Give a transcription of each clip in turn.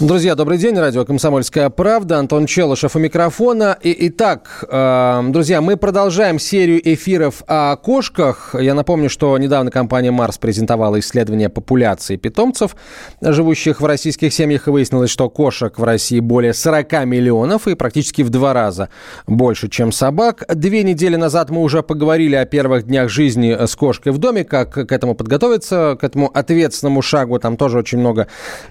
Друзья, добрый день. Радио «Комсомольская правда». Антон Челышев у микрофона. И, итак, э, друзья, мы продолжаем серию эфиров о кошках. Я напомню, что недавно компания «Марс» презентовала исследование популяции питомцев, живущих в российских семьях. И выяснилось, что кошек в России более 40 миллионов и практически в два раза больше, чем собак. Две недели назад мы уже поговорили о первых днях жизни с кошкой в доме, как к этому подготовиться, к этому ответственному шагу. Там тоже очень много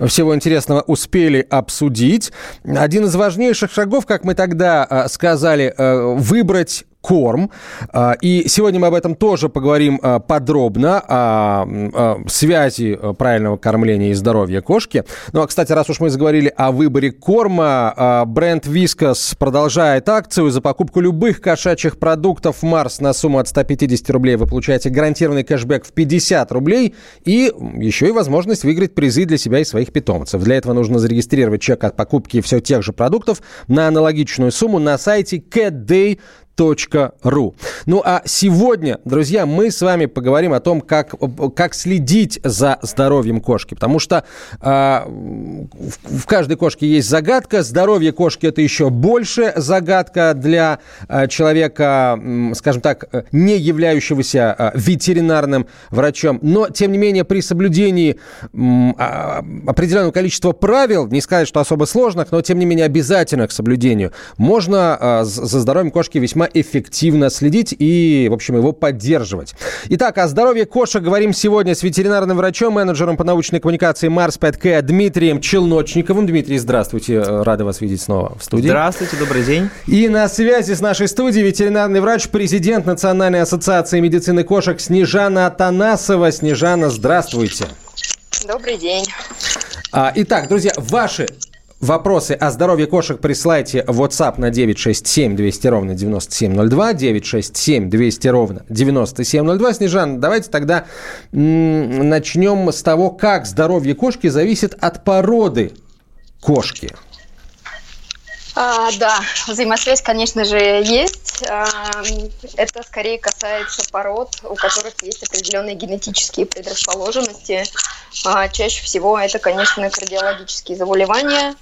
всего интересного успели успели обсудить. Один из важнейших шагов, как мы тогда э, сказали, э, выбрать корм. А, и сегодня мы об этом тоже поговорим а, подробно, о связи а, правильного кормления и здоровья кошки. Ну, а, кстати, раз уж мы заговорили о выборе корма, бренд Вискас продолжает акцию. За покупку любых кошачьих продуктов Марс на сумму от 150 рублей вы получаете гарантированный кэшбэк в 50 рублей и еще и возможность выиграть призы для себя и своих питомцев. Для этого нужно зарегистрировать чек от покупки все тех же продуктов на аналогичную сумму на сайте catday ру. Ну а сегодня, друзья, мы с вами поговорим о том, как, как следить за здоровьем кошки. Потому что э, в, в каждой кошке есть загадка. Здоровье кошки это еще больше загадка для э, человека, э, скажем так, не являющегося э, ветеринарным врачом. Но, тем не менее, при соблюдении э, определенного количества правил, не сказать, что особо сложных, но, тем не менее, обязательных к соблюдению, можно э, за здоровьем кошки весьма весьма эффективно следить и, в общем, его поддерживать. Итак, о здоровье кошек говорим сегодня с ветеринарным врачом, менеджером по научной коммуникации Марс 5К Дмитрием Челночниковым. Дмитрий, здравствуйте, рады вас видеть снова в студии. Здравствуйте, добрый день. И на связи с нашей студией ветеринарный врач, президент Национальной ассоциации медицины кошек Снежана Атанасова. Снежана, здравствуйте. Добрый день. А, итак, друзья, ваши Вопросы о здоровье кошек присылайте в WhatsApp на 967 200 ровно 9702, 967 200 ровно 9702. Снежан, давайте тогда начнем с того, как здоровье кошки зависит от породы кошки. А, да, взаимосвязь, конечно же, есть. А, это скорее касается пород, у которых есть определенные генетические предрасположенности. А, чаще всего это, конечно, кардиологические заболевания.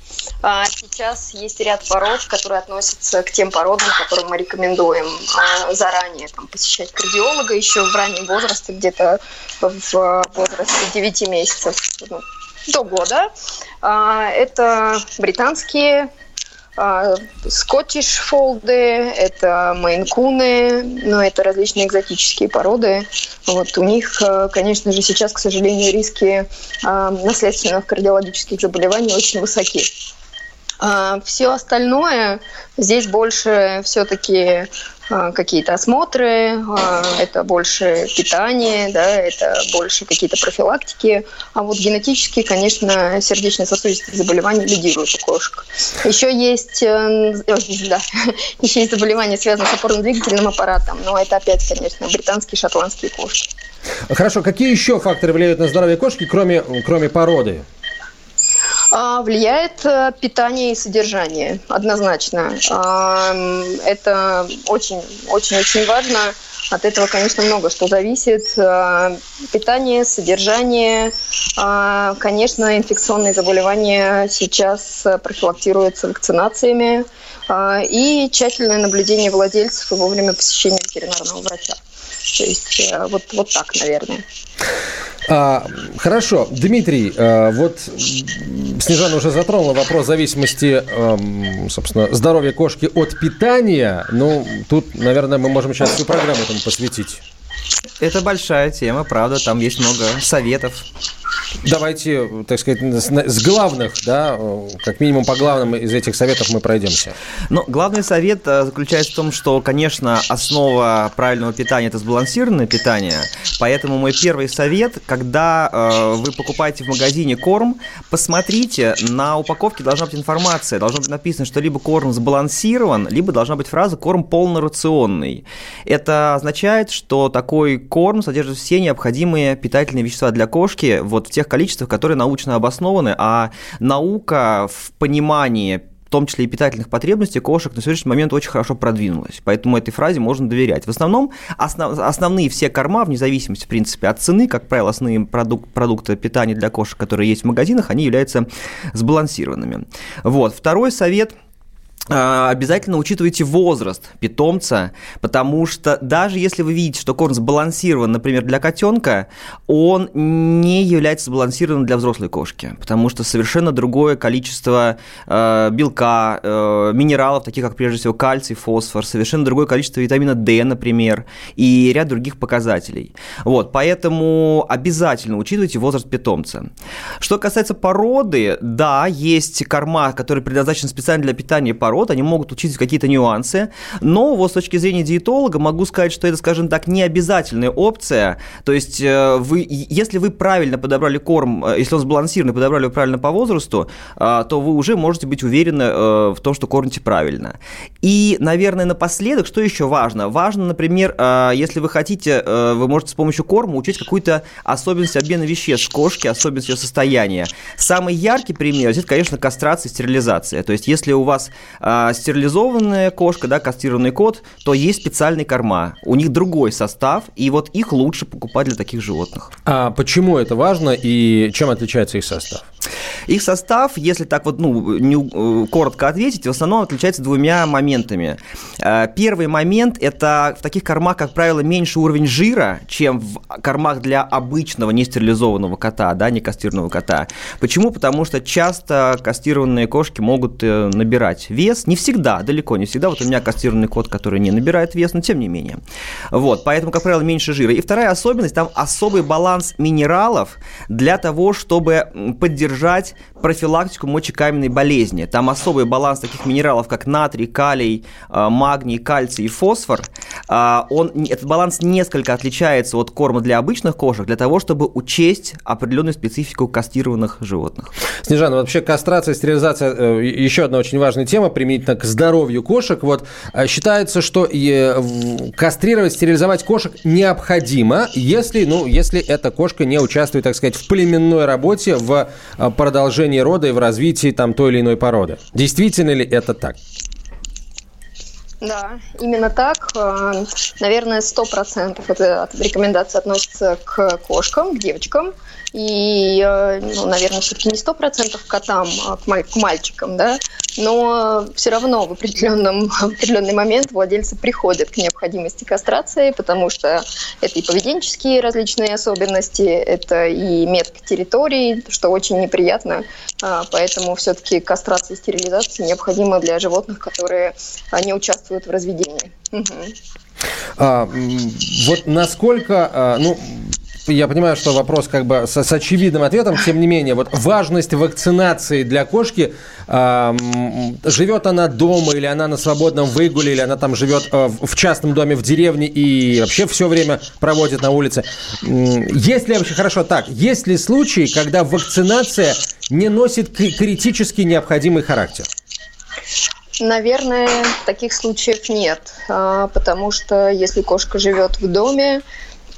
А, сейчас есть ряд пород, которые относятся к тем породам, которым мы рекомендуем а, заранее там, посещать кардиолога еще в раннем возрасте, где-то в возрасте 9 месяцев ну, до года. А, это британские Скоттиш фолды, это мейнкуны, но это различные экзотические породы. Вот у них, э, конечно же, сейчас, к сожалению, риски наследственных кардиологических заболеваний очень высоки. Все остальное здесь больше все-таки а, какие-то осмотры, а, это больше питание, да, это больше какие-то профилактики. А вот генетически, конечно, сердечно-сосудистые заболевания лидируют у кошек. Еще есть, э, да, еще есть заболевания, связанные с опорно-двигательным аппаратом, но это опять, конечно, британские, шотландские кошки. Хорошо, какие еще факторы влияют на здоровье кошки, кроме, кроме породы? А, влияет э, питание и содержание, однозначно. А, это очень-очень-очень важно. От этого, конечно, много что зависит. А, питание, содержание. Конечно, инфекционные заболевания сейчас профилактируются вакцинациями и тщательное наблюдение владельцев и вовремя посещения ветеринарного врача. То есть э, вот, вот так, наверное. А, хорошо, Дмитрий, а, вот Снежана уже затронула вопрос зависимости, а, собственно, здоровья кошки от питания. Ну, тут, наверное, мы можем сейчас всю программу этому посвятить. Это большая тема, правда, там есть много советов. Давайте, так сказать, с главных, да, как минимум по главным из этих советов мы пройдемся. Но главный совет э, заключается в том, что, конечно, основа правильного питания – это сбалансированное питание, поэтому мой первый совет, когда э, вы покупаете в магазине корм, посмотрите, на упаковке должна быть информация, должно быть написано, что либо корм сбалансирован, либо должна быть фраза «корм полнорационный». Это означает, что такой корм содержит все необходимые питательные вещества для кошки вот в тех количествах, которые научно обоснованы, а наука в понимании в том числе и питательных потребностей кошек на сегодняшний момент очень хорошо продвинулась. Поэтому этой фразе можно доверять. В основном основ, основные все корма, вне зависимости, в принципе, от цены, как правило, основные продук, продукты питания для кошек, которые есть в магазинах, они являются сбалансированными. Вот. Второй совет – обязательно учитывайте возраст питомца, потому что даже если вы видите, что корм сбалансирован, например, для котенка, он не является сбалансированным для взрослой кошки, потому что совершенно другое количество э, белка, э, минералов, таких как прежде всего кальций, фосфор, совершенно другое количество витамина D, например, и ряд других показателей. Вот, поэтому обязательно учитывайте возраст питомца. Что касается породы, да, есть корма, которые предназначены специально для питания породы, пород, они могут учить какие-то нюансы, но вот с точки зрения диетолога могу сказать, что это, скажем так, не обязательная опция, то есть э, вы, если вы правильно подобрали корм, э, если он сбалансированный, подобрали правильно по возрасту, э, то вы уже можете быть уверены в том, что кормите правильно. И, наверное, напоследок, что еще важно? Важно, например, если вы хотите, вы можете с помощью корма учить какую-то особенность обмена веществ кошки, особенность ее состояния. Самый яркий пример – это, конечно, кастрация и стерилизация. То есть, если у вас а, стерилизованная кошка, да, кастрированный кот, то есть специальные корма. У них другой состав, и вот их лучше покупать для таких животных. А почему это важно и чем отличается их состав? Их состав, если так вот, ну, не, э, коротко ответить, в основном отличается двумя моментами. Э, первый момент – это в таких кормах, как правило, меньше уровень жира, чем в кормах для обычного нестерилизованного кота, да, не кастированного кота. Почему? Потому что часто кастированные кошки могут э, набирать вес, не всегда, далеко не всегда. Вот у меня кастированный кот, который не набирает вес, но тем не менее. Вот, поэтому, как правило, меньше жира. И вторая особенность, там особый баланс минералов для того, чтобы поддержать профилактику мочекаменной болезни. Там особый баланс таких минералов, как натрий, калий, а, магний, кальций и фосфор. А, он, этот баланс несколько отличается от корма для обычных кошек, для того, чтобы учесть определенную специфику кастированных животных. Снежана, вообще кастрация, стерилизация э, – еще одна очень важная тема применительно к здоровью кошек. Вот э, считается, что кастрировать, стерилизовать кошек необходимо, если, ну, если эта кошка не участвует, так сказать, в племенной работе, в э, продолжении рода и в развитии там той или иной породы. Действительно ли это так? Да, именно так. Э, наверное, сто процентов эта рекомендация относится к кошкам, к девочкам. И, э, ну, наверное, все-таки не сто процентов к котам, а к мальчикам, да но все равно в, определенном, в определенный момент владельцы приходят к необходимости кастрации, потому что это и поведенческие различные особенности, это и метка территории, что очень неприятно, а, поэтому все-таки кастрация и стерилизация необходима для животных, которые а, не участвуют в разведении. Угу. А, вот насколько, а, ну, я понимаю, что вопрос как бы с, с очевидным ответом, тем не менее, вот важность вакцинации для кошки, э, живет она дома или она на свободном выгуле, или она там живет э, в частном доме в деревне и вообще все время проводит на улице. Есть ли вообще, хорошо так, есть ли случаи, когда вакцинация не носит критически необходимый характер? Наверное, таких случаев нет, а, потому что если кошка живет в доме,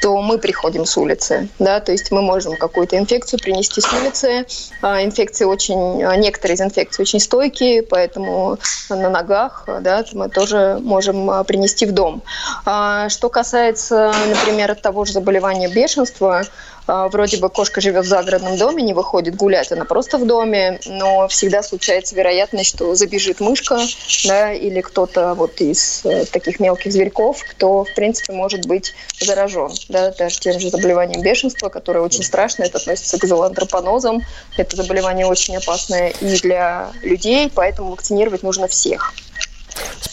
то мы приходим с улицы, да, то есть мы можем какую-то инфекцию принести с улицы. А, инфекции очень, а, некоторые из инфекций очень стойкие, поэтому на ногах, да, мы тоже можем а, принести в дом. Что касается, например, того же заболевания бешенства, вроде бы кошка живет в загородном доме, не выходит гулять, она просто в доме, но всегда случается вероятность, что забежит мышка, да, или кто-то вот из э, таких мелких зверьков, кто, в принципе, может быть заражен, да, даже тем же заболеванием бешенства, которое очень страшное, это относится к зоантропонозам, это заболевание очень опасное и для людей, поэтому вакцинировать нужно всех.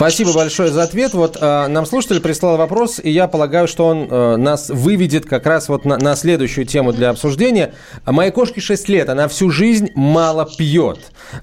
Спасибо большое за ответ. Вот э, нам слушатель прислал вопрос, и я полагаю, что он э, нас выведет как раз вот на, на следующую тему для обсуждения. Моей кошке 6 лет, она всю жизнь мало пьет.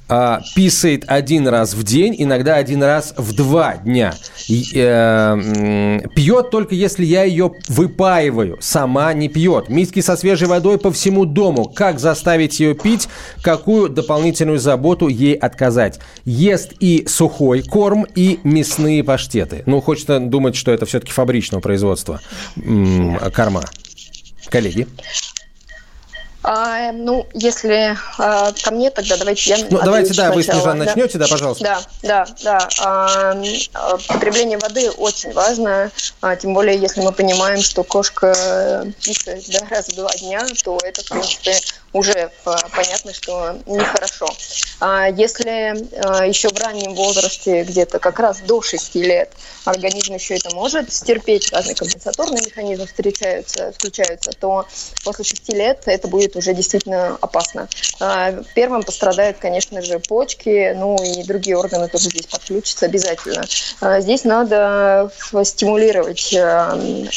Э, писает один раз в день, иногда один раз в два дня. И, э, пьет только если я ее выпаиваю, сама не пьет. Миски со свежей водой по всему дому. Как заставить ее пить? Какую дополнительную заботу ей отказать? Ест и сухой корм, и мясные паштеты. Ну, хочется думать, что это все-таки фабричного производства корма. Коллеги? А, ну, если а, ко мне, тогда давайте я Ну, давайте, да, сначала. вы, Снежана, да? начнете, да, пожалуйста. Да, да, да. А, а, потребление воды очень важно, а, тем более, если мы понимаем, что кошка писает да, раз в два дня, то это, в принципе, уже понятно, что нехорошо. А если а, еще в раннем возрасте, где-то как раз до 6 лет, организм еще это может стерпеть, разные компенсаторные механизмы встречаются, включаются, то после 6 лет это будет уже действительно опасно. А, первым пострадают, конечно же, почки, ну и другие органы тоже здесь подключатся обязательно. Здесь надо стимулировать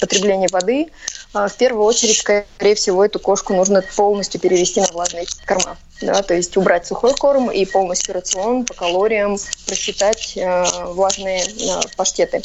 потребление воды, а, в первую очередь, скорее всего, эту кошку нужно полностью перевести на влажные корма. Да, то есть убрать сухой корм и полностью рацион по калориям просчитать э, влажные э, паштеты.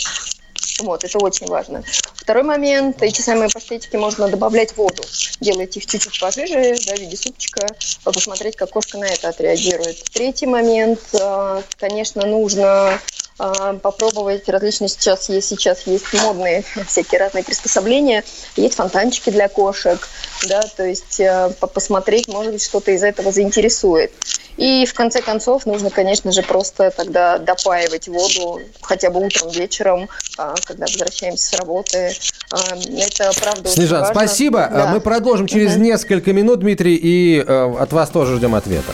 Вот, это очень важно. Второй момент, эти самые паштетики можно добавлять воду. Делать их чуть-чуть пожиже, да, в виде супчика, посмотреть, как кошка на это отреагирует. Третий момент, э, конечно, нужно а, попробовать различные сейчас есть сейчас есть модные всякие разные приспособления есть фонтанчики для кошек да то есть э, посмотреть может быть что-то из этого заинтересует и в конце концов нужно конечно же просто тогда допаивать воду хотя бы утром вечером а, когда возвращаемся с работы а, это правда Снежан важно. спасибо да. мы продолжим через угу. несколько минут Дмитрий и э, от вас тоже ждем ответа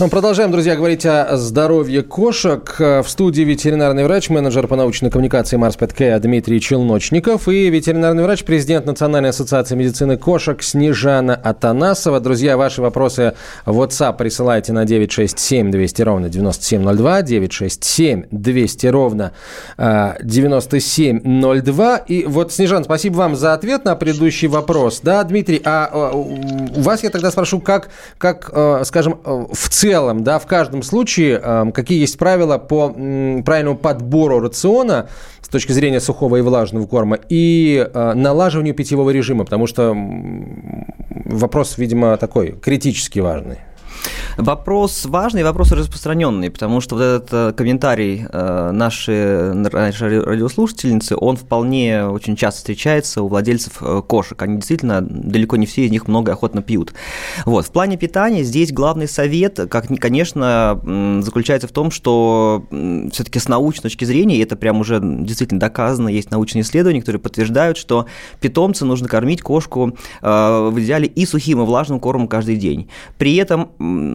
Мы продолжаем, друзья, говорить о здоровье кошек. В студии ветеринарный врач, менеджер по научной коммуникации Марс Петкея Дмитрий Челночников и ветеринарный врач, президент Национальной ассоциации медицины кошек Снежана Атанасова. Друзья, ваши вопросы в WhatsApp присылайте на 967 200 ровно 9702, 967 200 ровно 9702. И вот, Снежан, спасибо вам за ответ на предыдущий вопрос. Да, Дмитрий, а, а у вас я тогда спрошу, как, как э, скажем, в целом целом, да, в каждом случае, э, какие есть правила по правильному подбору рациона с точки зрения сухого и влажного корма и э, налаживанию питьевого режима, потому что вопрос, видимо, такой критически важный. Вопрос важный, вопрос распространенный, потому что вот этот э, комментарий э, нашей, нашей радиослушательницы, он вполне очень часто встречается у владельцев э, кошек. Они действительно, далеко не все из них много охотно пьют. Вот. В плане питания здесь главный совет, как, конечно, заключается в том, что все-таки с научной точки зрения, и это прям уже действительно доказано, есть научные исследования, которые подтверждают, что питомца нужно кормить кошку в идеале и сухим, и влажным кормом каждый день. При этом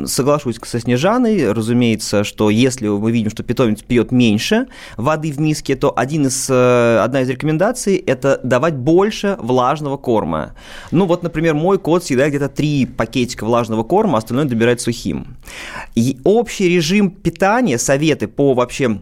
соглашусь со Снежаной, разумеется, что если мы видим, что питомец пьет меньше воды в миске, то один из, э, одна из рекомендаций – это давать больше влажного корма. Ну вот, например, мой кот всегда где-то три пакетика влажного корма, остальное добирает сухим. И общий режим питания, советы по вообще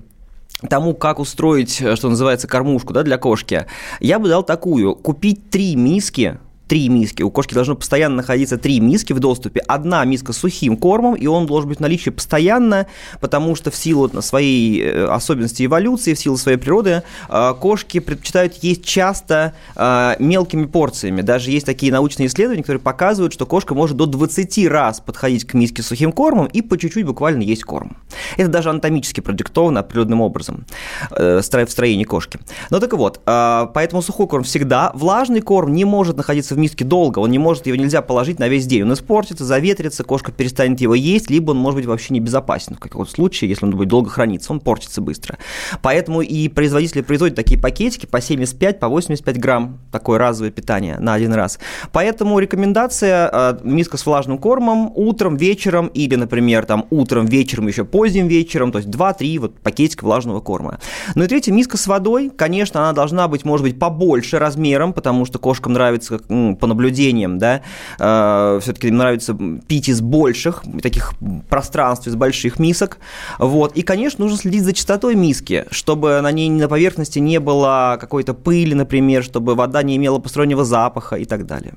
тому, как устроить, что называется, кормушку да, для кошки, я бы дал такую. Купить три миски три миски. У кошки должно постоянно находиться три миски в доступе. Одна миска с сухим кормом, и он должен быть в наличии постоянно, потому что в силу своей э, особенности эволюции, в силу своей природы, э, кошки предпочитают есть часто э, мелкими порциями. Даже есть такие научные исследования, которые показывают, что кошка может до 20 раз подходить к миске с сухим кормом и по чуть-чуть буквально есть корм. Это даже анатомически продиктовано определенным образом в строении кошки. Но так вот, поэтому сухой корм всегда. Влажный корм не может находиться в миске долго, он не может, его нельзя положить на весь день. Он испортится, заветрится, кошка перестанет его есть, либо он может быть вообще небезопасен в каком-то случае, если он будет долго храниться, он портится быстро. Поэтому и производители производят такие пакетики по 75, по 85 грамм, такое разовое питание на один раз. Поэтому рекомендация э, миска с влажным кормом утром, вечером или, например, там утром, вечером, еще поздним вечером, то есть 2-3 вот пакетика влажного корма. Ну и третье, миска с водой, конечно, она должна быть, может быть, побольше размером, потому что кошкам нравится, по наблюдениям, да, э, все-таки им нравится пить из больших, таких пространств, из больших мисок. Вот. И, конечно, нужно следить за чистотой миски, чтобы на ней на поверхности не было какой-то пыли, например, чтобы вода не имела постороннего запаха и так далее.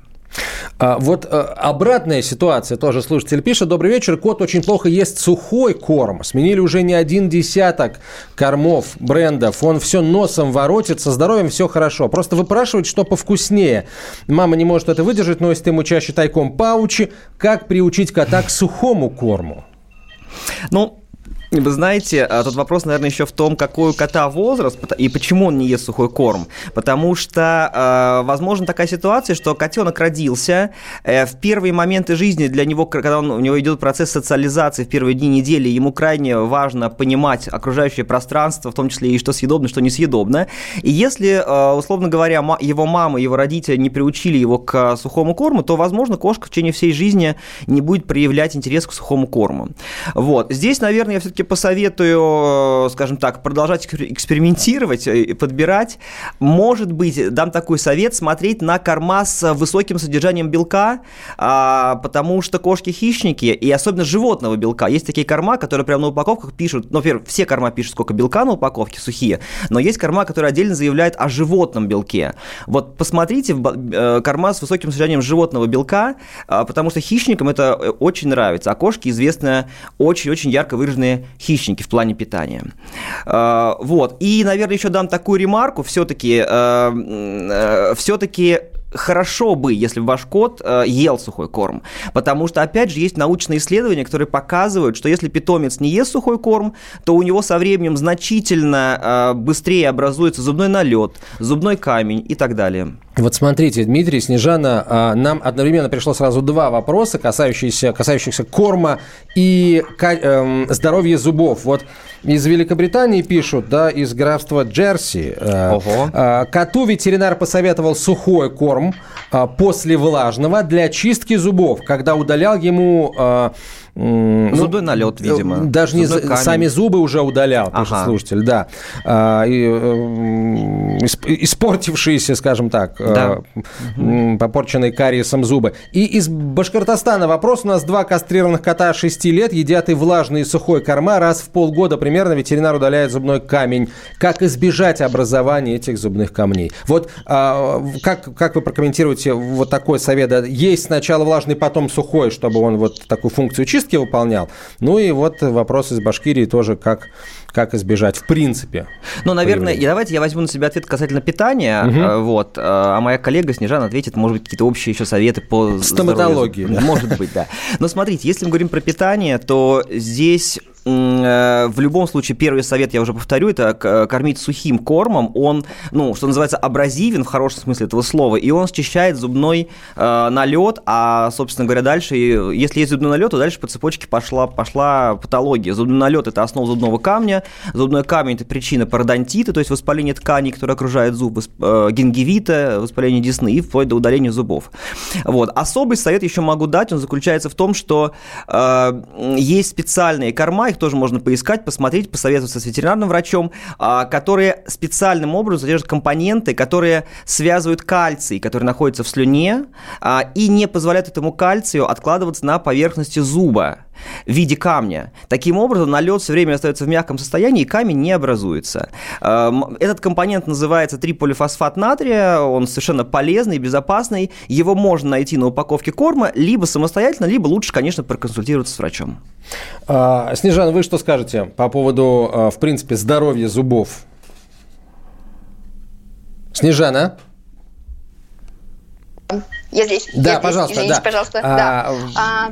А, вот а, обратная ситуация, тоже слушатель пишет. Добрый вечер, кот очень плохо ест сухой корм. Сменили уже не один десяток кормов, брендов. Он все носом воротит, со здоровьем все хорошо. Просто выпрашивать, что повкуснее. Мама не может это выдержать, носит ему чаще тайком паучи. Как приучить кота к сухому корму? Ну, вы знаете, а, тут вопрос, наверное, еще в том, какой у кота возраст и почему он не ест сухой корм. Потому что, а, возможно, такая ситуация, что котенок родился, э, в первые моменты жизни для него, когда он, у него идет процесс социализации в первые дни недели, ему крайне важно понимать окружающее пространство, в том числе и что съедобно, что несъедобно. И если, а, условно говоря, его мама, его родители не приучили его к сухому корму, то, возможно, кошка в течение всей жизни не будет проявлять интерес к сухому корму. Вот. Здесь, наверное, я все-таки все-таки посоветую, э, скажем так, продолжать экспериментировать и подбирать. Может быть, дам такой совет, смотреть на корма с высоким содержанием белка, а, потому что кошки-хищники, и особенно животного белка, есть такие корма, которые прямо на упаковках пишут, ну, во-первых, все корма пишут, сколько белка на упаковке, сухие, но есть корма, которые отдельно заявляют о животном белке. Вот посмотрите э, корма с высоким содержанием животного белка, а, потому что хищникам это э, очень нравится, а кошки известны очень-очень ярко выраженные хищники в плане питания. А, вот. И, наверное, еще дам такую ремарку. Все-таки, э, э, все-таки хорошо бы, если бы ваш кот э, ел сухой корм. Потому что, опять же, есть научные исследования, которые показывают, что если питомец не ест сухой корм, то у него со временем значительно быстрее образуется зубной налет, зубной камень и так далее. Вот смотрите, Дмитрий, Снежана, а, нам одновременно пришло сразу два вопроса, касающиеся, касающихся корма и эм, здоровья зубов. Вот из Великобритании пишут, да, из графства Джерси. Э, Ого. Э, коту ветеринар посоветовал сухой корм э, после влажного для чистки зубов, когда удалял ему Зубной налет, видимо. Даже не сами зубы уже удалял, ага. пишет слушатель, да. А, и, испортившиеся, скажем так, да. попорченные кариесом зубы. И из Башкортостана вопрос. У нас два кастрированных кота 6 лет едят и влажный, и сухой корма. Раз в полгода примерно ветеринар удаляет зубной камень. Как избежать образования этих зубных камней? Вот а, как, как вы прокомментируете вот такой совет? Есть сначала влажный, потом сухой, чтобы он вот такую функцию чистил, чистки выполнял. Ну и вот вопрос из Башкирии тоже, как, как избежать в принципе. Ну, наверное, и давайте я возьму на себя ответ касательно питания. Угу. Вот, а моя коллега Снежана ответит, может быть, какие-то общие еще советы по стоматологии. Да. Может быть, да. Но смотрите, если мы говорим про питание, то здесь Э, в любом случае, первый совет, я уже повторю, это кормить сухим кормом. Он, ну, что называется, абразивен в хорошем смысле этого слова, и он счищает зубной э, налет, а, собственно говоря, дальше, если есть зубной налет, то дальше по цепочке пошла, пошла патология. Зубной налет – это основа зубного камня, зубной камень – это причина пародонтита, то есть воспаление тканей, которые окружают зубы, э, гингивита, воспаление десны и вплоть до удаления зубов. Вот. Особый совет еще могу дать, он заключается в том, что э, есть специальные корма, их тоже можно поискать, посмотреть, посоветоваться с ветеринарным врачом, а, которые специальным образом содержат компоненты, которые связывают кальций, который находится в слюне, а, и не позволяют этому кальцию откладываться на поверхности зуба. В виде камня. Таким образом, налет все время остается в мягком состоянии, и камень не образуется. Эм, этот компонент называется триполифосфат натрия, он совершенно полезный, безопасный. Его можно найти на упаковке корма либо самостоятельно, либо лучше, конечно, проконсультироваться с врачом. А, Снежан, вы что скажете по поводу, а, в принципе, здоровья зубов? Снежана? Я здесь. Да, я здесь. пожалуйста, Извините, да. пожалуйста. А, да. А,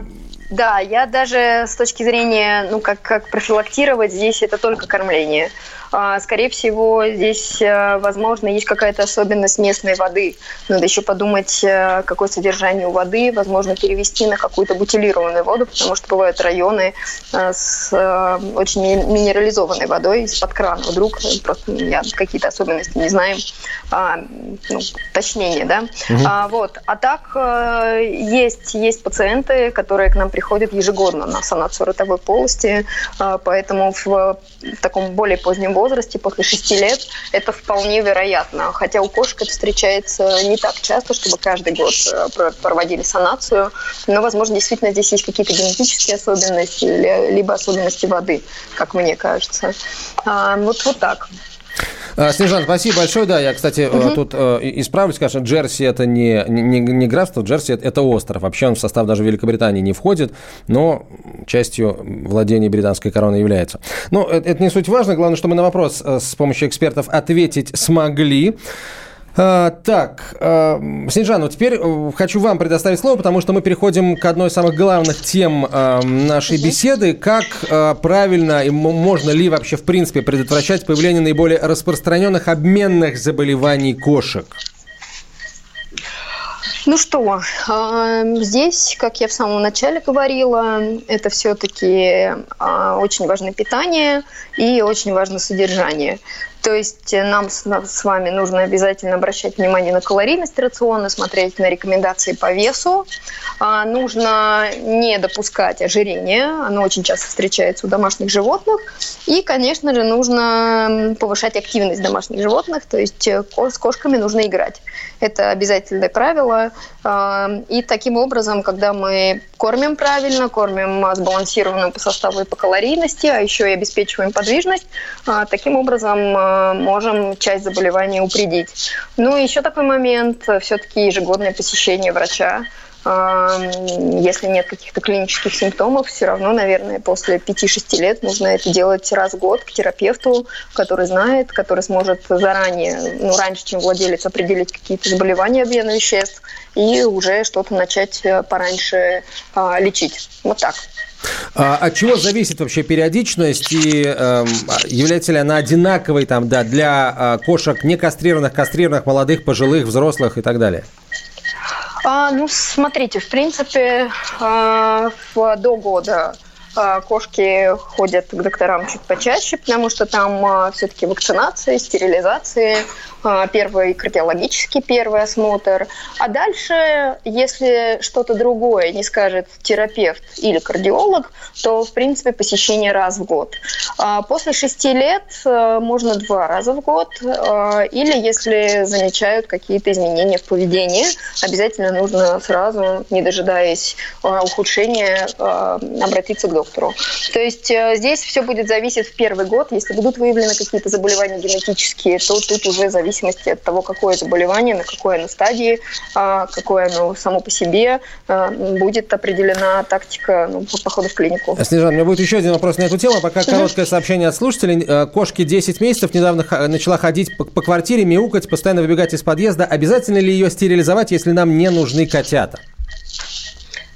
да, я даже с точки зрения, ну, как, как профилактировать здесь это только кормление. А, скорее всего, здесь, э, возможно, есть какая-то особенность местной воды. Надо еще подумать, э, какое содержание у воды, возможно, перевести на какую-то бутилированную воду, потому что бывают районы э, с очень минерализованной водой из-под крана. Вдруг просто я какие-то особенности не знаем, а, ну, точнее, да. Угу. А, вот. А так есть, есть пациенты, которые к нам приходят ежегодно на санацию ротовой полости, поэтому в таком более позднем возрасте, после 6 лет, это вполне вероятно. Хотя у кошек это встречается не так часто, чтобы каждый год э, проводили санацию. Но, возможно, действительно здесь есть какие-то генетические особенности, либо особенности воды, как мне кажется. А, вот, вот так. А, Снежан, спасибо большое. Да, я, кстати, угу. тут э, исправлюсь, конечно, Джерси это не, не, не графство, Джерси это остров. Вообще он в состав даже Великобритании не входит, но частью владения британской короны является. Но это, это не суть важно. Главное, что мы на вопрос э, с помощью экспертов ответить смогли. А, так, а, Снежан, вот теперь э, хочу вам предоставить слово, потому что мы переходим к одной из самых главных тем а, нашей беседы. Как а, правильно и можно ли вообще в принципе предотвращать появление наиболее распространенных обменных заболеваний кошек? Ну что, здесь, как я в самом начале говорила, это все-таки очень важно питание и очень важно содержание. То есть э, нам с, с вами нужно обязательно обращать внимание на калорийность рациона, смотреть на рекомендации по весу. А, нужно не допускать ожирения, оно очень часто встречается у домашних животных. И, конечно же, нужно повышать активность домашних животных, то есть э, с кошками нужно играть. Это обязательное правило. А, и таким образом, когда мы кормим правильно, кормим сбалансированно по составу и по калорийности, а еще и обеспечиваем подвижность, а, таким образом можем часть заболеваний упредить. Ну и еще такой момент, все-таки ежегодное посещение врача. Если нет каких-то клинических симптомов, все равно, наверное, после 5-6 лет нужно это делать раз в год к терапевту, который знает, который сможет заранее, ну, раньше, чем владелец, определить какие-то заболевания обмена веществ и уже что-то начать э, пораньше а, лечить. Вот так. А от чего зависит вообще периодичность и э, является ли она одинаковой там, да, для э, кошек не кастрированных, кастрированных, молодых, пожилых, взрослых и так далее? А, ну, смотрите, в принципе, в, до года а, кошки ходят к докторам чуть почаще, потому что там а, все-таки вакцинации, стерилизации, первый кардиологический первый осмотр. А дальше, если что-то другое не скажет терапевт или кардиолог, то, в принципе, посещение раз в год. После шести лет можно два раза в год. Или если замечают какие-то изменения в поведении, обязательно нужно сразу, не дожидаясь ухудшения, обратиться к доктору. То есть э, здесь все будет зависеть в первый год. Если будут выявлены какие-то заболевания генетические, то тут уже в зависимости от того, какое заболевание, на какой оно стадии, а, какое оно само по себе, а, будет определена тактика ну, похода в клинику. Снежан, у меня будет еще один вопрос на эту тему. Пока короткое сообщение от слушателей. Э, кошке 10 месяцев недавно начала ходить по, по квартире, мяукать, постоянно выбегать из подъезда. Обязательно ли ее стерилизовать, если нам не нужны котята?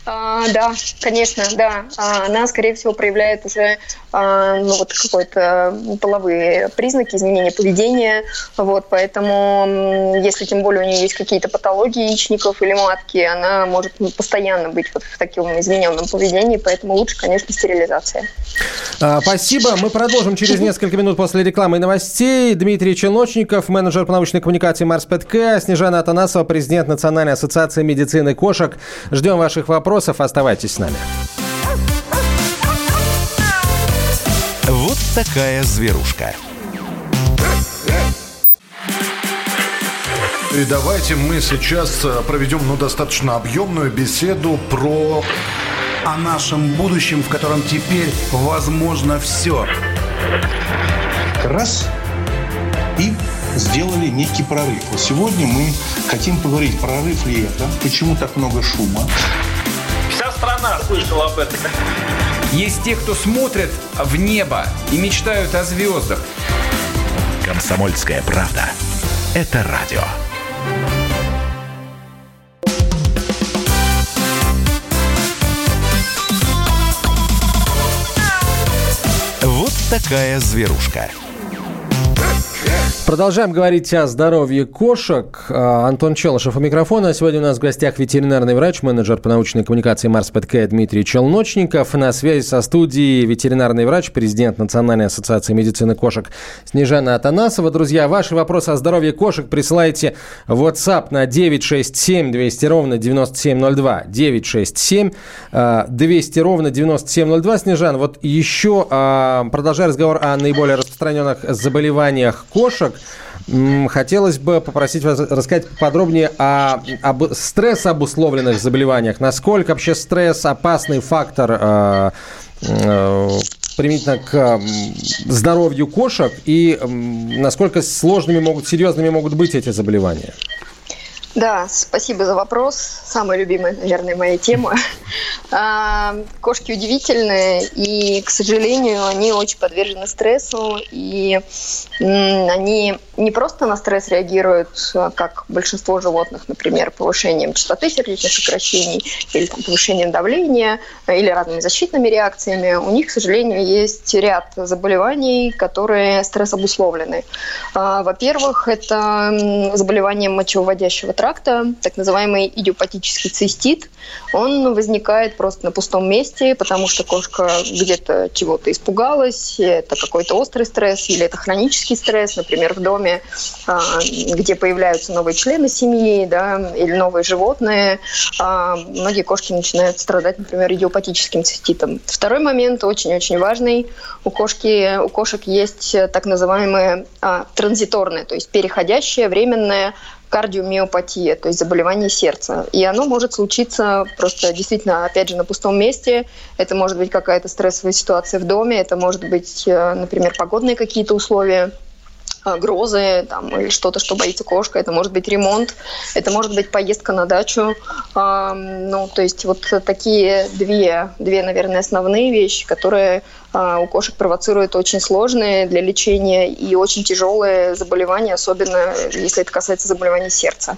А, да, конечно, да. А, она, скорее всего, проявляет уже а, ну, вот какой-то половые признаки изменения поведения. Вот, поэтому, если тем более у нее есть какие-то патологии яичников или матки, она может постоянно быть вот в таком измененном поведении, поэтому лучше, конечно, стерилизация. А, спасибо. Мы продолжим через несколько минут после рекламы и новостей. Дмитрий Челночников, менеджер по научной коммуникации Марс ПТК, Снежана Атанасова, президент Национальной ассоциации медицины кошек. Ждем ваших вопросов вопросов. Оставайтесь с нами. Вот такая зверушка. И давайте мы сейчас э, проведем ну, достаточно объемную беседу про о нашем будущем, в котором теперь возможно все. Раз и сделали некий прорыв. Вот сегодня мы хотим поговорить, прорыв ли это, почему так много шума. Страна слышала об этом. Есть те, кто смотрят в небо и мечтают о звездах. Комсомольская правда. Это радио. Вот такая зверушка. Продолжаем говорить о здоровье кошек. А, Антон Челышев у микрофона. Сегодня у нас в гостях ветеринарный врач, менеджер по научной коммуникации Марс ПТК Дмитрий Челночников. На связи со студией ветеринарный врач, президент Национальной ассоциации медицины кошек Снежана Атанасова. Друзья, ваши вопросы о здоровье кошек присылайте в WhatsApp на 967 200 ровно 9702. 967 200 ровно 9702. Снежан, вот еще а, продолжая разговор о наиболее распространенных заболеваниях кошек, Хотелось бы попросить вас рассказать подробнее о, об стресс обусловленных заболеваниях. Насколько вообще стресс опасный фактор э, э, применительно к здоровью кошек и насколько сложными могут, серьезными могут быть эти заболевания? Да, спасибо за вопрос. Самая любимая, наверное, моя тема. А, кошки удивительные, и, к сожалению, они очень подвержены стрессу, и они не просто на стресс реагируют, а, как большинство животных, например, повышением частоты сердечных сокращений или там, повышением давления, или разными защитными реакциями. У них, к сожалению, есть ряд заболеваний, которые стресс обусловлены. А, во-первых, это заболевание мочевыводящего тракта, так называемый идиопатический цистит. Он возникает просто на пустом месте, потому что кошка где-то чего-то испугалась, это какой-то острый стресс или это хронический стресс, например, в доме, а, где появляются новые члены семьи да, или новые животные. А, многие кошки начинают страдать, например, идиопатическим циститом. Второй момент очень-очень важный. У, кошки, у кошек есть так называемые а, транзиторные, то есть переходящее, временное кардиомиопатия, то есть заболевание сердца. И оно может случиться просто действительно, опять же, на пустом месте. Это может быть какая-то стрессовая ситуация в доме, это может быть, э, например, погодные какие-то условия э, грозы там, или что-то, что боится кошка. Это может быть ремонт, это может быть поездка на дачу. Ну, то есть вот такие две, две, наверное, основные вещи, которые у кошек провоцирует очень сложные для лечения и очень тяжелые заболевания, особенно если это касается заболеваний сердца.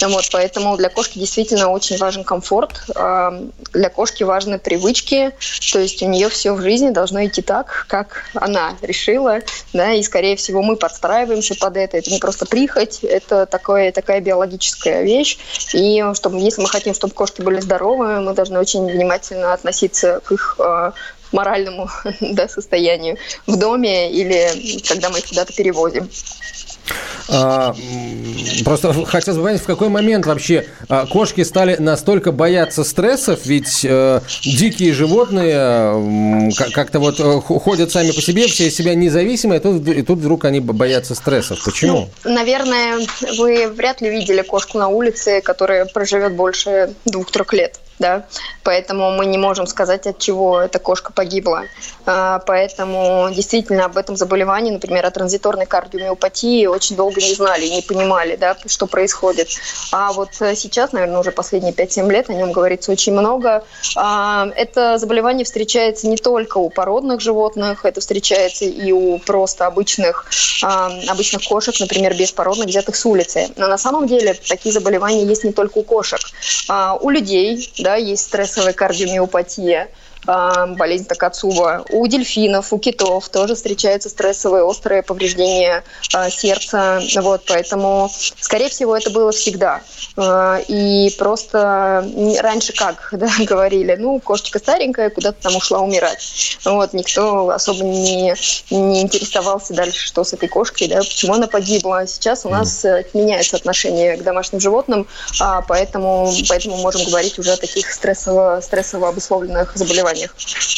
Вот, поэтому для кошки действительно очень важен комфорт, а, для кошки важны привычки, то есть у нее все в жизни должно идти так, как она решила, да, и скорее всего мы подстраиваемся под это, это не просто прихоть, это такое, такая биологическая вещь, и чтобы, если мы хотим, чтобы кошки были здоровы, мы должны очень внимательно относиться к их а, моральному да, состоянию в доме или когда мы их куда-то перевозим. А, просто хотелось бы понять, в какой момент вообще а, кошки стали настолько бояться стрессов, ведь э, дикие животные э, как-то вот э, ходят сами по себе, все из себя независимые, и тут, и тут вдруг они боятся стрессов. Почему? Ну, наверное, вы вряд ли видели кошку на улице, которая проживет больше двух-трех лет да, поэтому мы не можем сказать, от чего эта кошка погибла. А, поэтому действительно об этом заболевании, например, о транзиторной кардиомиопатии очень долго не знали не понимали, да, что происходит. А вот сейчас, наверное, уже последние 5-7 лет о нем говорится очень много. А, это заболевание встречается не только у породных животных, это встречается и у просто обычных, а, обычных кошек, например, беспородных, взятых с улицы. Но на самом деле такие заболевания есть не только у кошек. У людей, да, есть стрессовая кардиомиопатия, болезнь Такацува. У дельфинов, у китов тоже встречаются стрессовые острые повреждения а, сердца. Вот, поэтому, скорее всего, это было всегда. А, и просто раньше как да, говорили, ну, кошечка старенькая, куда-то там ушла умирать. Вот, никто особо не, не интересовался дальше, что с этой кошкой, да, почему она погибла. Сейчас у нас mm. меняется отношение к домашним животным, поэтому, поэтому можем говорить уже о таких стрессово, стрессово обусловленных заболеваниях заболеваниях.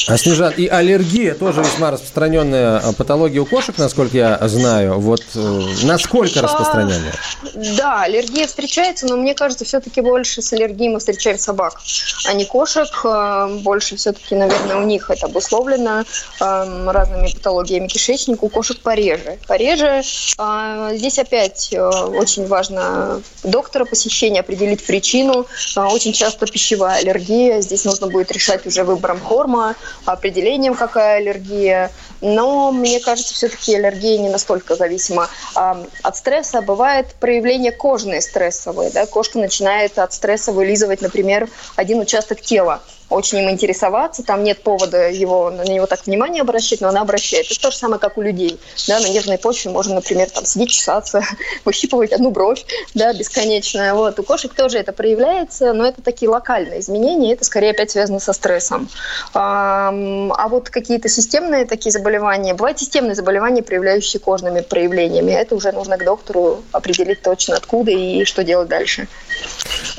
А, Снежан, и аллергия тоже весьма распространенная а, патология у кошек, насколько я знаю. Вот э, насколько распространенная? А, да, аллергия встречается, но мне кажется, все-таки больше с аллергией мы встречаем собак, а не кошек. А, больше все-таки, наверное, у них это обусловлено а, разными патологиями кишечника, у кошек пореже. Пореже. А, здесь опять э, очень важно доктора посещение, определить причину. Очень часто пищевая аллергия. Здесь нужно будет решать уже выбором корма, определением, какая аллергия. Но мне кажется, все-таки аллергия не настолько зависима от стресса. Бывает проявление кожные стрессовые. Да? Кошка начинает от стресса вылизывать, например, один участок тела очень им интересоваться, там нет повода его, на него так внимание обращать, но она обращает. Это то же самое, как у людей. Да, на нервной почве можно, например, там, сидеть чесаться, выщипывать одну бровь, да, бесконечно. Вот. У кошек тоже это проявляется, но это такие локальные изменения, это скорее опять связано со стрессом. А, вот какие-то системные такие заболевания, бывают системные заболевания, проявляющие кожными проявлениями. Это уже нужно к доктору определить точно откуда и что делать дальше.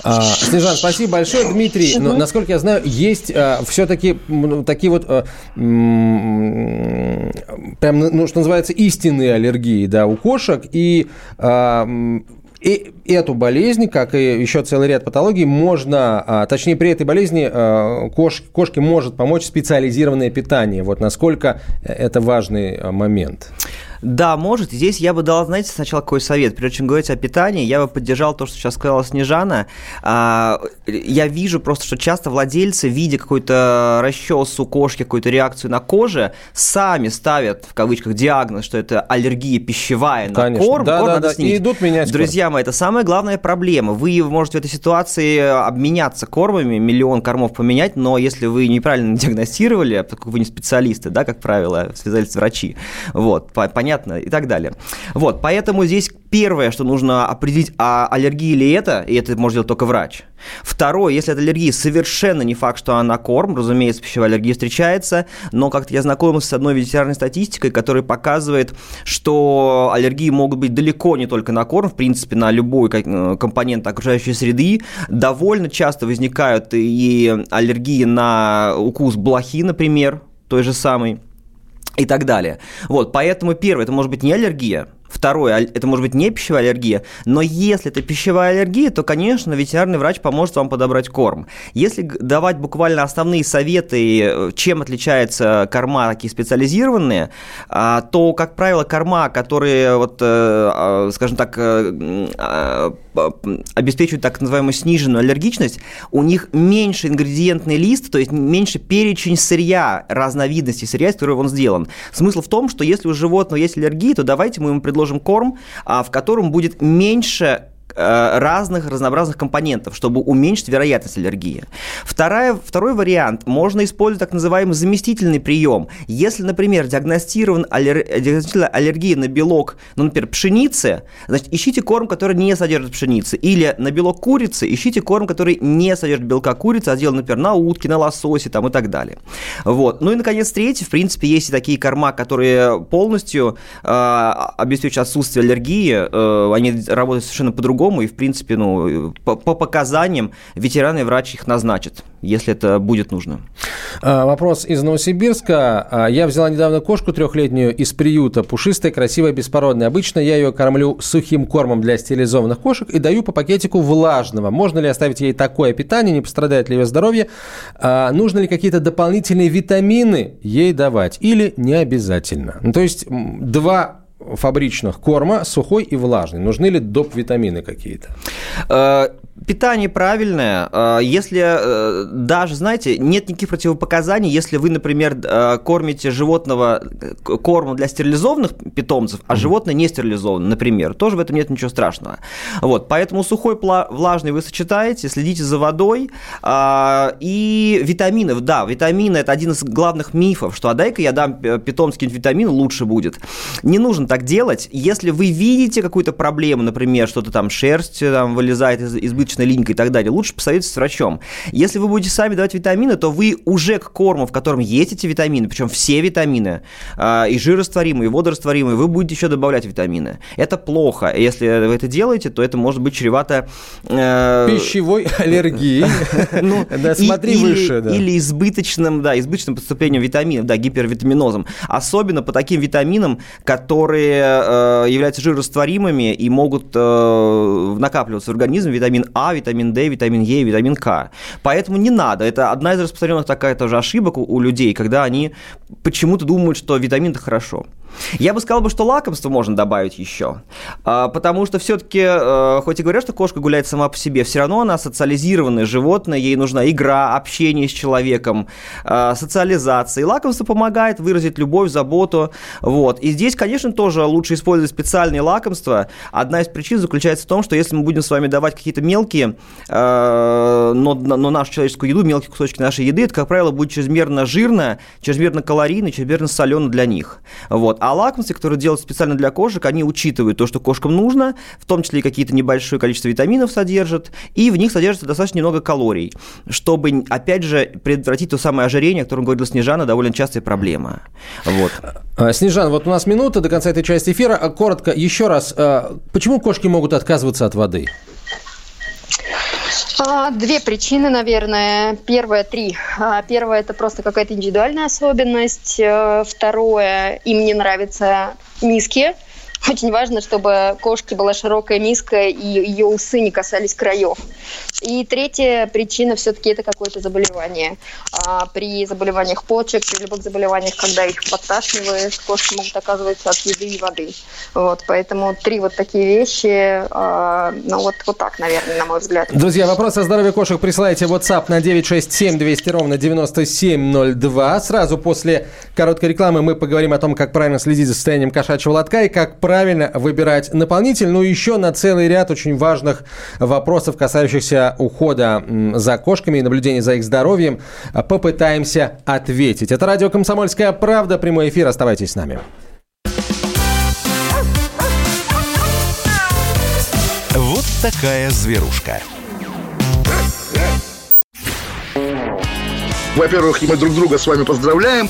А, Снежан, спасибо большое. Дмитрий, угу. насколько я знаю, есть а, все-таки ну, такие вот а, прям, ну, что называется, истинные аллергии, да, у кошек, и а, и эту болезнь, как и еще целый ряд патологий, можно, а, точнее, при этой болезни а, кош, кошке может помочь специализированное питание. Вот насколько это важный а, момент. Да, может. Здесь я бы дал, знаете, сначала какой совет. Прежде чем говорить о питании, я бы поддержал то, что сейчас сказала Снежана. А, я вижу просто, что часто владельцы, видя какой-то расчес у кошки, какую-то реакцию на коже, сами ставят, в кавычках, диагноз, что это аллергия пищевая на Конечно. корм. Да, корм да, надо да. снизить. И идут менять Друзья мои, это самая главная проблема. Вы можете в этой ситуации обменяться кормами, миллион кормов поменять, но если вы неправильно диагностировали, поскольку вы не специалисты, да, как правило, связались врачи, вот, понятно, и так далее. Вот, поэтому здесь первое, что нужно определить, а аллергия ли это, и это может делать только врач. Второе, если это аллергия, совершенно не факт, что она корм, разумеется, пищевая аллергия встречается, но как-то я знакомился с одной ветеринарной статистикой, которая показывает, что аллергии могут быть далеко не только на корм, в принципе, на любой э, компонент окружающей среды. Довольно часто возникают и аллергии на укус блохи, например, той же самой и так далее. Вот, поэтому первое, это может быть не аллергия, Второе, это может быть не пищевая аллергия, но если это пищевая аллергия, то, конечно, ветеринарный врач поможет вам подобрать корм. Если давать буквально основные советы, э, чем отличаются корма такие специализированные, а, то, как правило, корма, которые, вот, э, а, скажем так, э, а, обеспечивают так называемую сниженную аллергичность, у них меньше ингредиентный лист, то есть меньше перечень сырья, разновидности сырья, из которого он сделан. Смысл в том, что если у животного есть аллергия, то давайте мы ему предложим корм, в котором будет меньше Э, разных разнообразных компонентов, чтобы уменьшить вероятность аллергии. Вторая, второй вариант. Можно использовать так называемый заместительный прием. Если, например, диагностирован аллер... аллергия на белок, ну, например, пшеницы, значит, ищите корм, который не содержит пшеницы. Или на белок курицы, ищите корм, который не содержит белка курицы, а сделан, например, на утке, на лососе там, и так далее. Вот. Ну и, наконец, третий. В принципе, есть и такие корма, которые полностью э, обеспечивают отсутствие аллергии. Э, они работают совершенно по-другому по-другому, и, в принципе, ну, по, по показаниям ветеринарный врач их назначит, если это будет нужно. А, вопрос из Новосибирска. А, я взяла недавно кошку трехлетнюю из приюта, пушистая, красивая, беспородная. Обычно я ее кормлю сухим кормом для стерилизованных кошек и даю по пакетику влажного. Можно ли оставить ей такое питание, не пострадает ли ее здоровье? А, нужно ли какие-то дополнительные витамины ей давать или не обязательно? Ну, то есть два фабричных корма сухой и влажный. Нужны ли доп. витамины какие-то? Э, питание правильное. Э, если э, даже, знаете, нет никаких противопоказаний, если вы, например, кормите животного кормом для стерилизованных питомцев, а животное не стерилизовано, например, тоже в этом нет ничего страшного. Вот, поэтому сухой, влажный вы сочетаете, следите за водой. И витамины, да, витамины – это один из главных мифов, что а дай-ка я дам питомцу витамины, лучше будет. Не нужно так делать. Если вы видите какую-то проблему, например, что-то там шерсть там, вылезает из избыточно желудочная линька и так далее, лучше посоветоваться с врачом. Если вы будете сами давать витамины, то вы уже к корму, в котором есть эти витамины, причем все витамины, э, и жирорастворимые, и водорастворимые, вы будете еще добавлять витамины. Это плохо. Если вы это делаете, то это может быть чревато... Э, Пищевой аллергией. Ну, да, смотри выше. Да. Или избыточным, да, избыточным поступлением витаминов, да, гипервитаминозом. Особенно по таким витаминам, которые э, являются жирорастворимыми и могут э, накапливаться в организме, витамин А, витамин D, витамин Е, витамин К. Поэтому не надо. Это одна из распространенных такая тоже ошибок у, людей, когда они почему-то думают, что витамин это хорошо. Я бы сказал, бы, что лакомство можно добавить еще, а, потому что все-таки, э, хоть и говорят, что кошка гуляет сама по себе, все равно она социализированное животное, ей нужна игра, общение с человеком, а, социализация. И лакомство помогает выразить любовь, заботу. Вот. И здесь, конечно, тоже лучше использовать специальные лакомства. Одна из причин заключается в том, что если мы будем с вами давать какие-то мелкие, э, но, но нашу человеческую еду, мелкие кусочки нашей еды, это, как правило, будет чрезмерно жирно, чрезмерно калорийно, чрезмерно солено для них. Вот. А лакомства, которые делают специально для кошек, они учитывают то, что кошкам нужно, в том числе и какие-то небольшое количество витаминов содержат, и в них содержится достаточно немного калорий, чтобы, опять же, предотвратить то самое ожирение, о котором говорила Снежана, довольно частая проблема. Вот. А, Снежан, вот у нас минута до конца этой части эфира. А коротко, еще раз, а, почему кошки могут отказываться от воды? Две причины, наверное. Первое три. Первое это просто какая-то индивидуальная особенность. Э, второе, им не нравятся низкие очень важно, чтобы кошке была широкая миска и ее усы не касались краев. И третья причина все-таки это какое-то заболевание. А при заболеваниях почек, при любых заболеваниях, когда их подташнивает, кошки могут оказываться от еды и воды. Вот, поэтому три вот такие вещи, а, ну вот, вот так, наверное, на мой взгляд. Друзья, вопрос о здоровье кошек присылайте в WhatsApp на 967 200 ровно 9702. Сразу после короткой рекламы мы поговорим о том, как правильно следить за состоянием кошачьего лотка и как правильно правильно выбирать наполнитель. Ну и еще на целый ряд очень важных вопросов, касающихся ухода за кошками и наблюдения за их здоровьем, попытаемся ответить. Это радио «Комсомольская правда». Прямой эфир. Оставайтесь с нами. Вот такая зверушка. Во-первых, мы друг друга с вами поздравляем.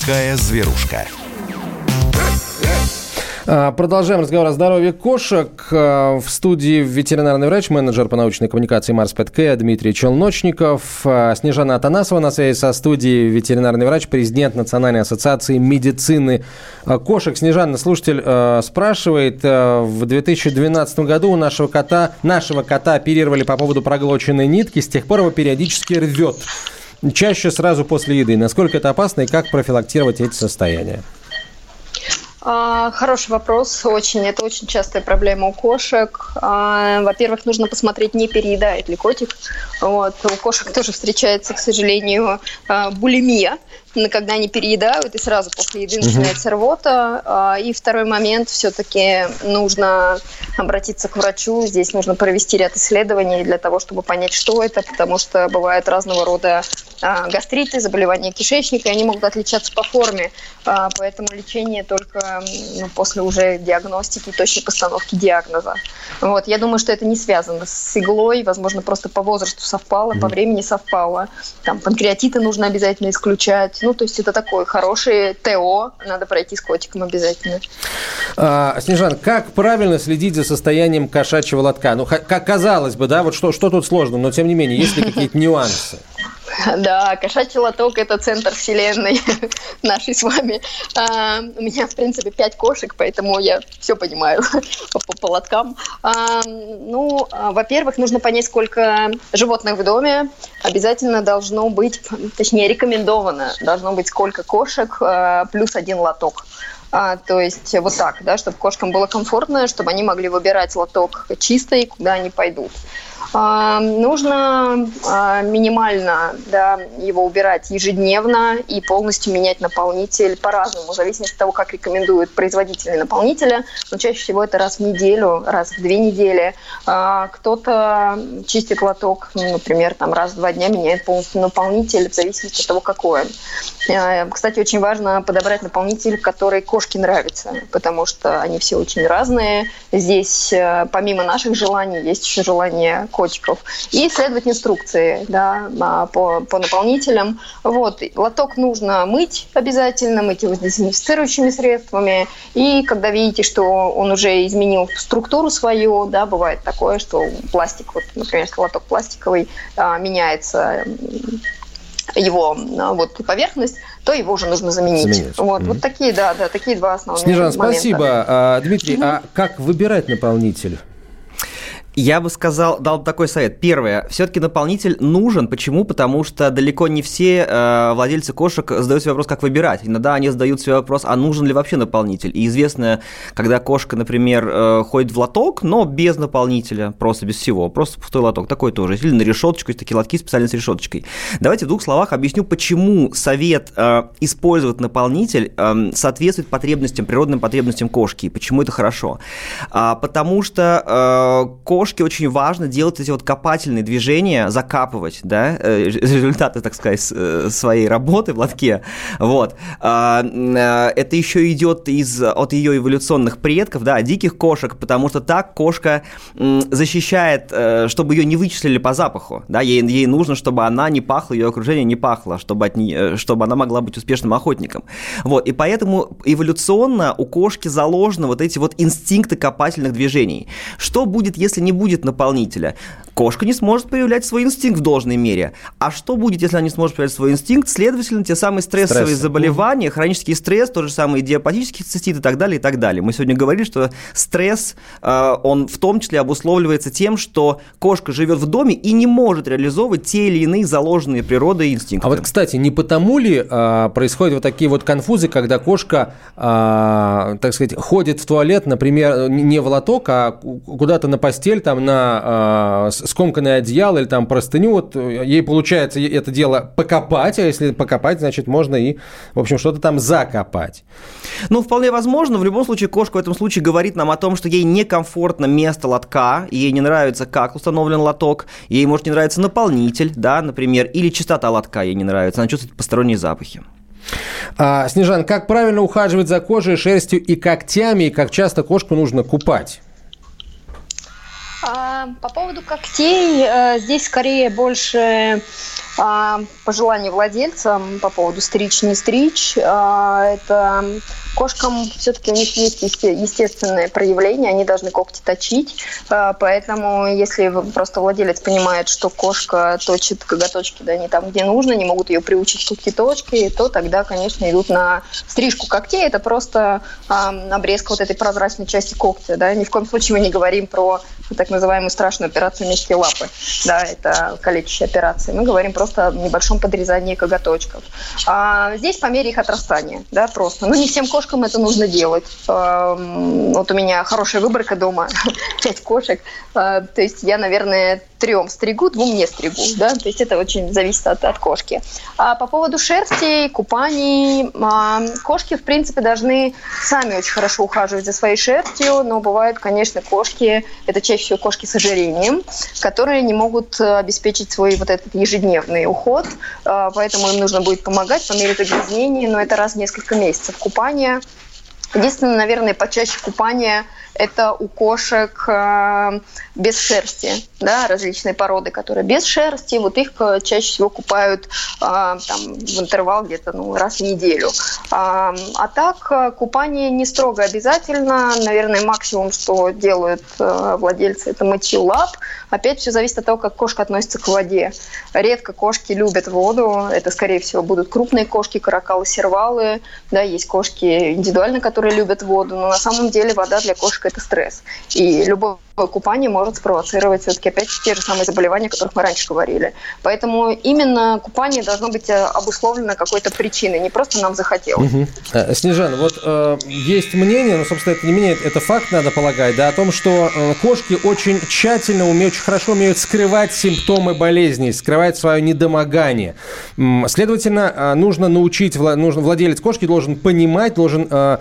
Такая зверушка. А, продолжаем разговор о здоровье кошек. А, в студии ветеринарный врач, менеджер по научной коммуникации Марс Петке Дмитрий Челночников. А, Снежана Атанасова на связи со студией, ветеринарный врач, президент Национальной ассоциации медицины кошек. Снежана, слушатель спрашивает, в 2012 году у нашего кота, нашего кота оперировали по поводу проглоченной нитки, с тех пор его периодически рвет чаще сразу после еды. Насколько это опасно и как профилактировать эти состояния? А, хороший вопрос, очень. Это очень частая проблема у кошек. А, во-первых, нужно посмотреть, не переедает ли котик. Вот. У кошек тоже встречается, к сожалению, а, булимия когда они переедают, и сразу после еды начинается рвота. А, и второй момент, все-таки нужно обратиться к врачу. Здесь нужно провести ряд исследований для того, чтобы понять, что это, потому что бывают разного рода а, гастриты, заболевания кишечника, и они могут отличаться по форме. А, поэтому лечение только ну, после уже диагностики точной постановки диагноза. Вот. Я думаю, что это не связано с иглой, возможно, просто по возрасту совпало, по времени совпало. Там панкреатиты нужно обязательно исключать. Ну, то есть это такое хорошее ТО, надо пройти с котиком обязательно. А, Снежан, как правильно следить за состоянием кошачьего лотка? Ну, как казалось бы, да, вот что, что тут сложно, но тем не менее, есть ли какие-то нюансы? Да, кошачий лоток – это центр вселенной нашей с вами. А, у меня, в принципе, пять кошек, поэтому я все понимаю по, по лоткам. А, ну, а, во-первых, нужно понять, сколько животных в доме. Обязательно должно быть, точнее, рекомендовано, должно быть сколько кошек а, плюс один лоток. А, то есть вот так, да, чтобы кошкам было комфортно, чтобы они могли выбирать лоток чистый, куда они пойдут. А, нужно а, минимально да, его убирать ежедневно и полностью менять наполнитель по-разному, в зависимости от того, как рекомендуют производители наполнителя. Но чаще всего это раз в неделю, раз в две недели. А, кто-то чистит лоток, ну, например, там раз в два дня меняет полностью наполнитель, в зависимости от того, какой он. Кстати, очень важно подобрать наполнитель, который кошке нравится, потому что они все очень разные. Здесь помимо наших желаний есть еще желание кошки котиков, и следовать инструкции да, а, по, по наполнителям. Вот. Лоток нужно мыть обязательно, мыть его с дезинфицирующими средствами, и когда видите, что он уже изменил структуру свою, да, бывает такое, что пластик, вот, например, если лоток пластиковый, а, меняется его а, вот поверхность, то его уже нужно заменить. заменить. Вот, mm-hmm. вот такие, да, да, такие два основных. Снежан, момента. спасибо. Дмитрий, mm-hmm. а как выбирать наполнитель? Я бы сказал, дал такой совет. Первое, все-таки наполнитель нужен. Почему? Потому что далеко не все э, владельцы кошек задают себе вопрос, как выбирать. Иногда они задают себе вопрос, а нужен ли вообще наполнитель. И известно, когда кошка, например, э, ходит в лоток, но без наполнителя, просто без всего, просто пустой лоток, такой тоже. Или на решеточку, есть такие лотки специально с решеточкой. Давайте в двух словах объясню, почему совет э, использовать наполнитель э, соответствует потребностям, природным потребностям кошки. И почему это хорошо? А, потому что э, кошка кошке очень важно делать эти вот копательные движения, закапывать, да, э, результаты, так сказать, э, своей работы в лотке, вот. А, э, это еще идет из, от ее эволюционных предков, да, диких кошек, потому что так кошка защищает, чтобы ее не вычислили по запаху, да, ей, ей нужно, чтобы она не пахла, ее окружение не пахло, чтобы, от нее, чтобы она могла быть успешным охотником. Вот, и поэтому эволюционно у кошки заложены вот эти вот инстинкты копательных движений. Что будет, если не будет наполнителя, кошка не сможет проявлять свой инстинкт в должной мере. А что будет, если она не сможет проявлять свой инстинкт? Следовательно, те самые стрессовые Стресс. заболевания, хронический стресс, тот же самый идиопатический цистит и так далее, и так далее. Мы сегодня говорили, что стресс, э, он в том числе обусловливается тем, что кошка живет в доме и не может реализовывать те или иные заложенные природой инстинкты. А вот, кстати, не потому ли э, происходят вот такие вот конфузы, когда кошка, э, так сказать, ходит в туалет, например, не в лоток, а куда-то на постель, там, на э, скомканное одеяло или там простыню, вот ей получается это дело покопать, а если покопать, значит, можно и, в общем, что-то там закопать. Ну, вполне возможно. В любом случае, кошка в этом случае говорит нам о том, что ей некомфортно место лотка, ей не нравится, как установлен лоток, ей может не нравиться наполнитель, да, например, или частота лотка ей не нравится, она чувствует посторонние запахи. А, Снежан, как правильно ухаживать за кожей, шерстью и когтями, и как часто кошку нужно купать? А, по поводу когтей, э, здесь скорее больше пожелание владельцам по поводу стричь, не стричь. А, это кошкам все-таки у них есть естественное проявление, они должны когти точить. А, поэтому если просто владелец понимает, что кошка точит коготочки да, не там, где нужно, не могут ее приучить к когтеточке, то тогда, конечно, идут на стрижку когтей. Это просто обрезка вот этой прозрачной части когтя. Да? Ни в коем случае мы не говорим про так называемую страшную операцию мягкие лапы. Да, это калечащая операция. Мы говорим просто небольшом подрезании коготочков. А здесь по мере их отрастания, да, просто. Но не всем кошкам это нужно делать. Вот у меня хорошая выборка дома, пять кошек. А, то есть я, наверное, трем стригу, двум не стригу, да, то есть это очень зависит от, от кошки. А по поводу шерсти, купаний, а, кошки, в принципе, должны сами очень хорошо ухаживать за своей шерстью, но бывают, конечно, кошки, это чаще всего кошки с ожирением, которые не могут э, обеспечить свой вот этот ежедневный уход, а, поэтому им нужно будет помогать по мере загрязнения, но это раз в несколько месяцев купания. Единственное, наверное, почаще купания – это у кошек э, без шерсти, да, различные породы, которые без шерсти, вот их э, чаще всего купают а, там, в интервал где-то ну, раз в неделю. А, а так э, купание не строго обязательно, наверное, максимум, что делают а, владельцы, это мытье. Опять все зависит от того, как кошка относится к воде. Редко кошки любят воду, это, скорее всего, будут крупные кошки, каракалы, сервалы, да, есть кошки индивидуально, которые любят воду, но на самом деле вода для кошек – это стресс. И любое купание может спровоцировать все-таки опять те же самые заболевания, о которых мы раньше говорили. Поэтому именно купание должно быть э, обусловлено какой-то причиной, не просто нам захотелось. Угу. Снежан, вот э, есть мнение, ну, собственно, это не мнение, это факт, надо полагать, да, о том, что э, кошки очень тщательно умеют, очень хорошо умеют скрывать симптомы болезней, скрывать свое недомогание. Следовательно, э, нужно научить, нужно, владелец кошки должен понимать, должен э,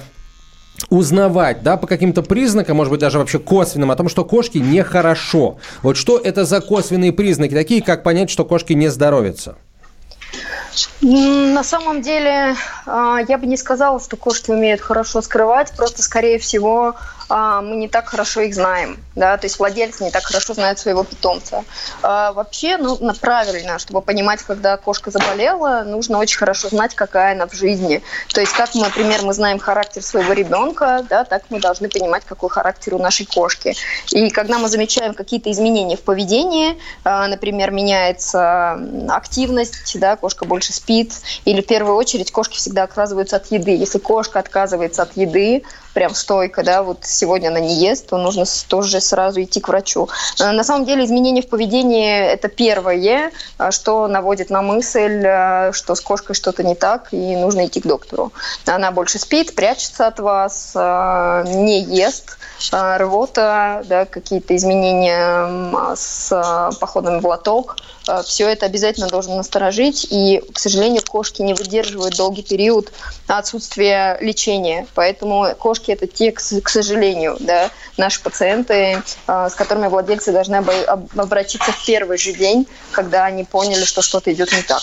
узнавать, да, по каким-то признакам, может быть, даже вообще косвенным, о том, что кошки нехорошо. Вот что это за косвенные признаки, такие, как понять, что кошки не здоровятся? На самом деле, а, я бы не сказала, что кошки умеют хорошо скрывать, просто, скорее всего, мы не так хорошо их знаем, да, то есть владельцы не так хорошо знают своего питомца. А, вообще, ну, правильно, чтобы понимать, когда кошка заболела, нужно очень хорошо знать, какая она в жизни. То есть, как, например, мы знаем характер своего ребенка, да, так мы должны понимать, какой характер у нашей кошки. И когда мы замечаем какие-то изменения в поведении, а, например, меняется активность, да, кошка больше спит, или в первую очередь кошки всегда отказываются от еды. Если кошка отказывается от еды, прям стойко, да, вот сегодня она не ест, то нужно тоже сразу идти к врачу. Э, на самом деле изменения в поведении – это первое, э, что наводит на мысль, э, что с кошкой что-то не так, и нужно идти к доктору. Она больше спит, прячется от вас, не ест, рвота, да, какие-то изменения с походом в лоток – Э, все это обязательно должно насторожить. И, к сожалению, кошки не выдерживают долгий период отсутствия лечения. Поэтому кошки это те, к сожалению, да, наши пациенты, с которыми владельцы должны обратиться в первый же день, когда они поняли, что что-то идет не так.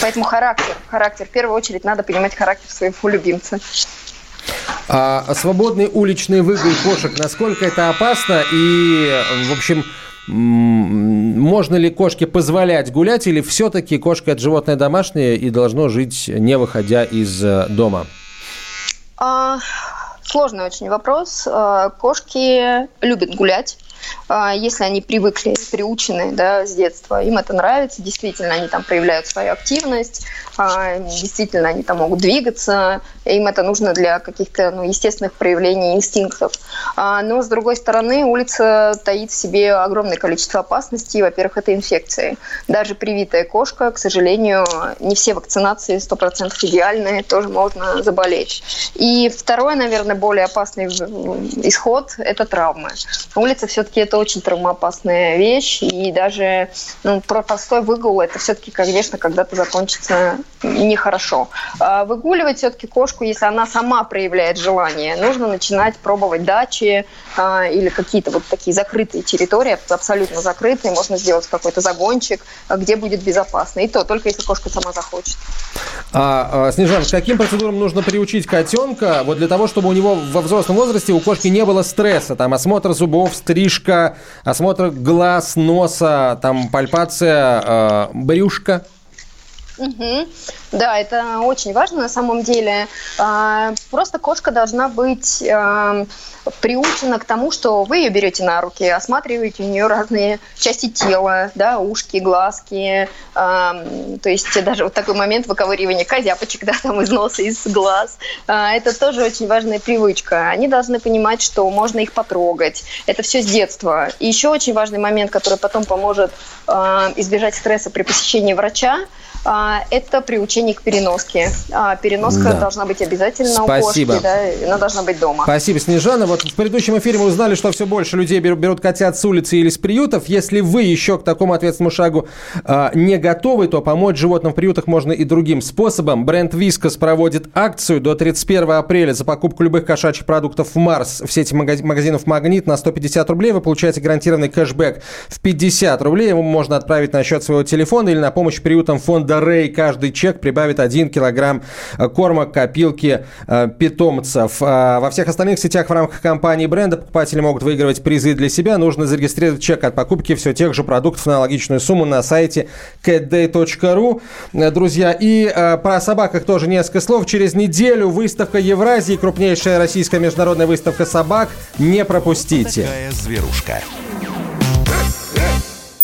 Поэтому характер, характер. В первую очередь надо понимать характер своего любимца. А свободный уличный выгул кошек, насколько это опасно? И, в общем, можно ли кошке позволять гулять, или все-таки кошка это животное домашнее и должно жить, не выходя из э, дома? А, сложный очень вопрос. А, кошки любят гулять. А, если они привыкли, приучены да, с детства, им это нравится, действительно, они там проявляют свою активность, а, действительно, они там могут двигаться, им это нужно для каких-то ну, естественных проявлений инстинктов. А, но, с другой стороны, улица таит в себе огромное количество опасностей. Во-первых, это инфекции. Даже привитая кошка, к сожалению, не все вакцинации 100% идеальные, тоже можно заболеть. И второй, наверное, более опасный исход – это травмы. Улица все-таки это очень травмоопасная вещь, и даже ну, про простой выгул это все-таки, конечно, когда-то закончится нехорошо. А выгуливать все-таки кошку, если она сама проявляет желание, нужно начинать пробовать дачи а, или какие-то вот такие закрытые территории, абсолютно закрытые, можно сделать какой-то загончик, где будет безопасно. И то, только если кошка сама захочет. А, а, Снежан, каким процедурам нужно приучить котенка, вот для того, чтобы у него во взрослом возрасте у кошки не было стресса, там осмотр зубов, стрижка, осмотр глаз, носа, там пальпация э, брюшка? Угу. Да, это очень важно на самом деле. А, просто кошка должна быть а, приучена к тому, что вы ее берете на руки, осматриваете у нее разные части тела, да, ушки, глазки, то есть даже вот такой момент выковыривания козяпочек, да, там из носа, из глаз. А, это тоже очень важная привычка. Они должны понимать, что можно их потрогать. Это все с детства. И еще очень важный момент, который потом поможет избежать стресса при посещении врача, это приучение к переноске. А переноска да. должна быть обязательно Спасибо. у кошки, да, она должна быть дома. Спасибо, Снежана. Вот в предыдущем эфире мы узнали, что все больше людей берут, берут котят с улицы или с приютов. Если вы еще к такому ответственному шагу э, не готовы, то помочь животным в приютах можно и другим способом. Бренд Вискас проводит акцию до 31 апреля за покупку любых кошачьих продуктов в Марс в сети магазинов Магнит на 150 рублей. Вы получаете гарантированный кэшбэк в 50 рублей. Его можно отправить на счет своего телефона или на помощь приютам фонда Рэй. Каждый чек при прибавит 1 килограмм корма копилки питомцев. Во всех остальных сетях в рамках компании бренда покупатели могут выигрывать призы для себя. Нужно зарегистрировать чек от покупки все тех же продуктов на аналогичную сумму на сайте catday.ru. Друзья, и про собаках тоже несколько слов. Через неделю выставка Евразии, крупнейшая российская международная выставка собак. Не пропустите. Такая зверушка.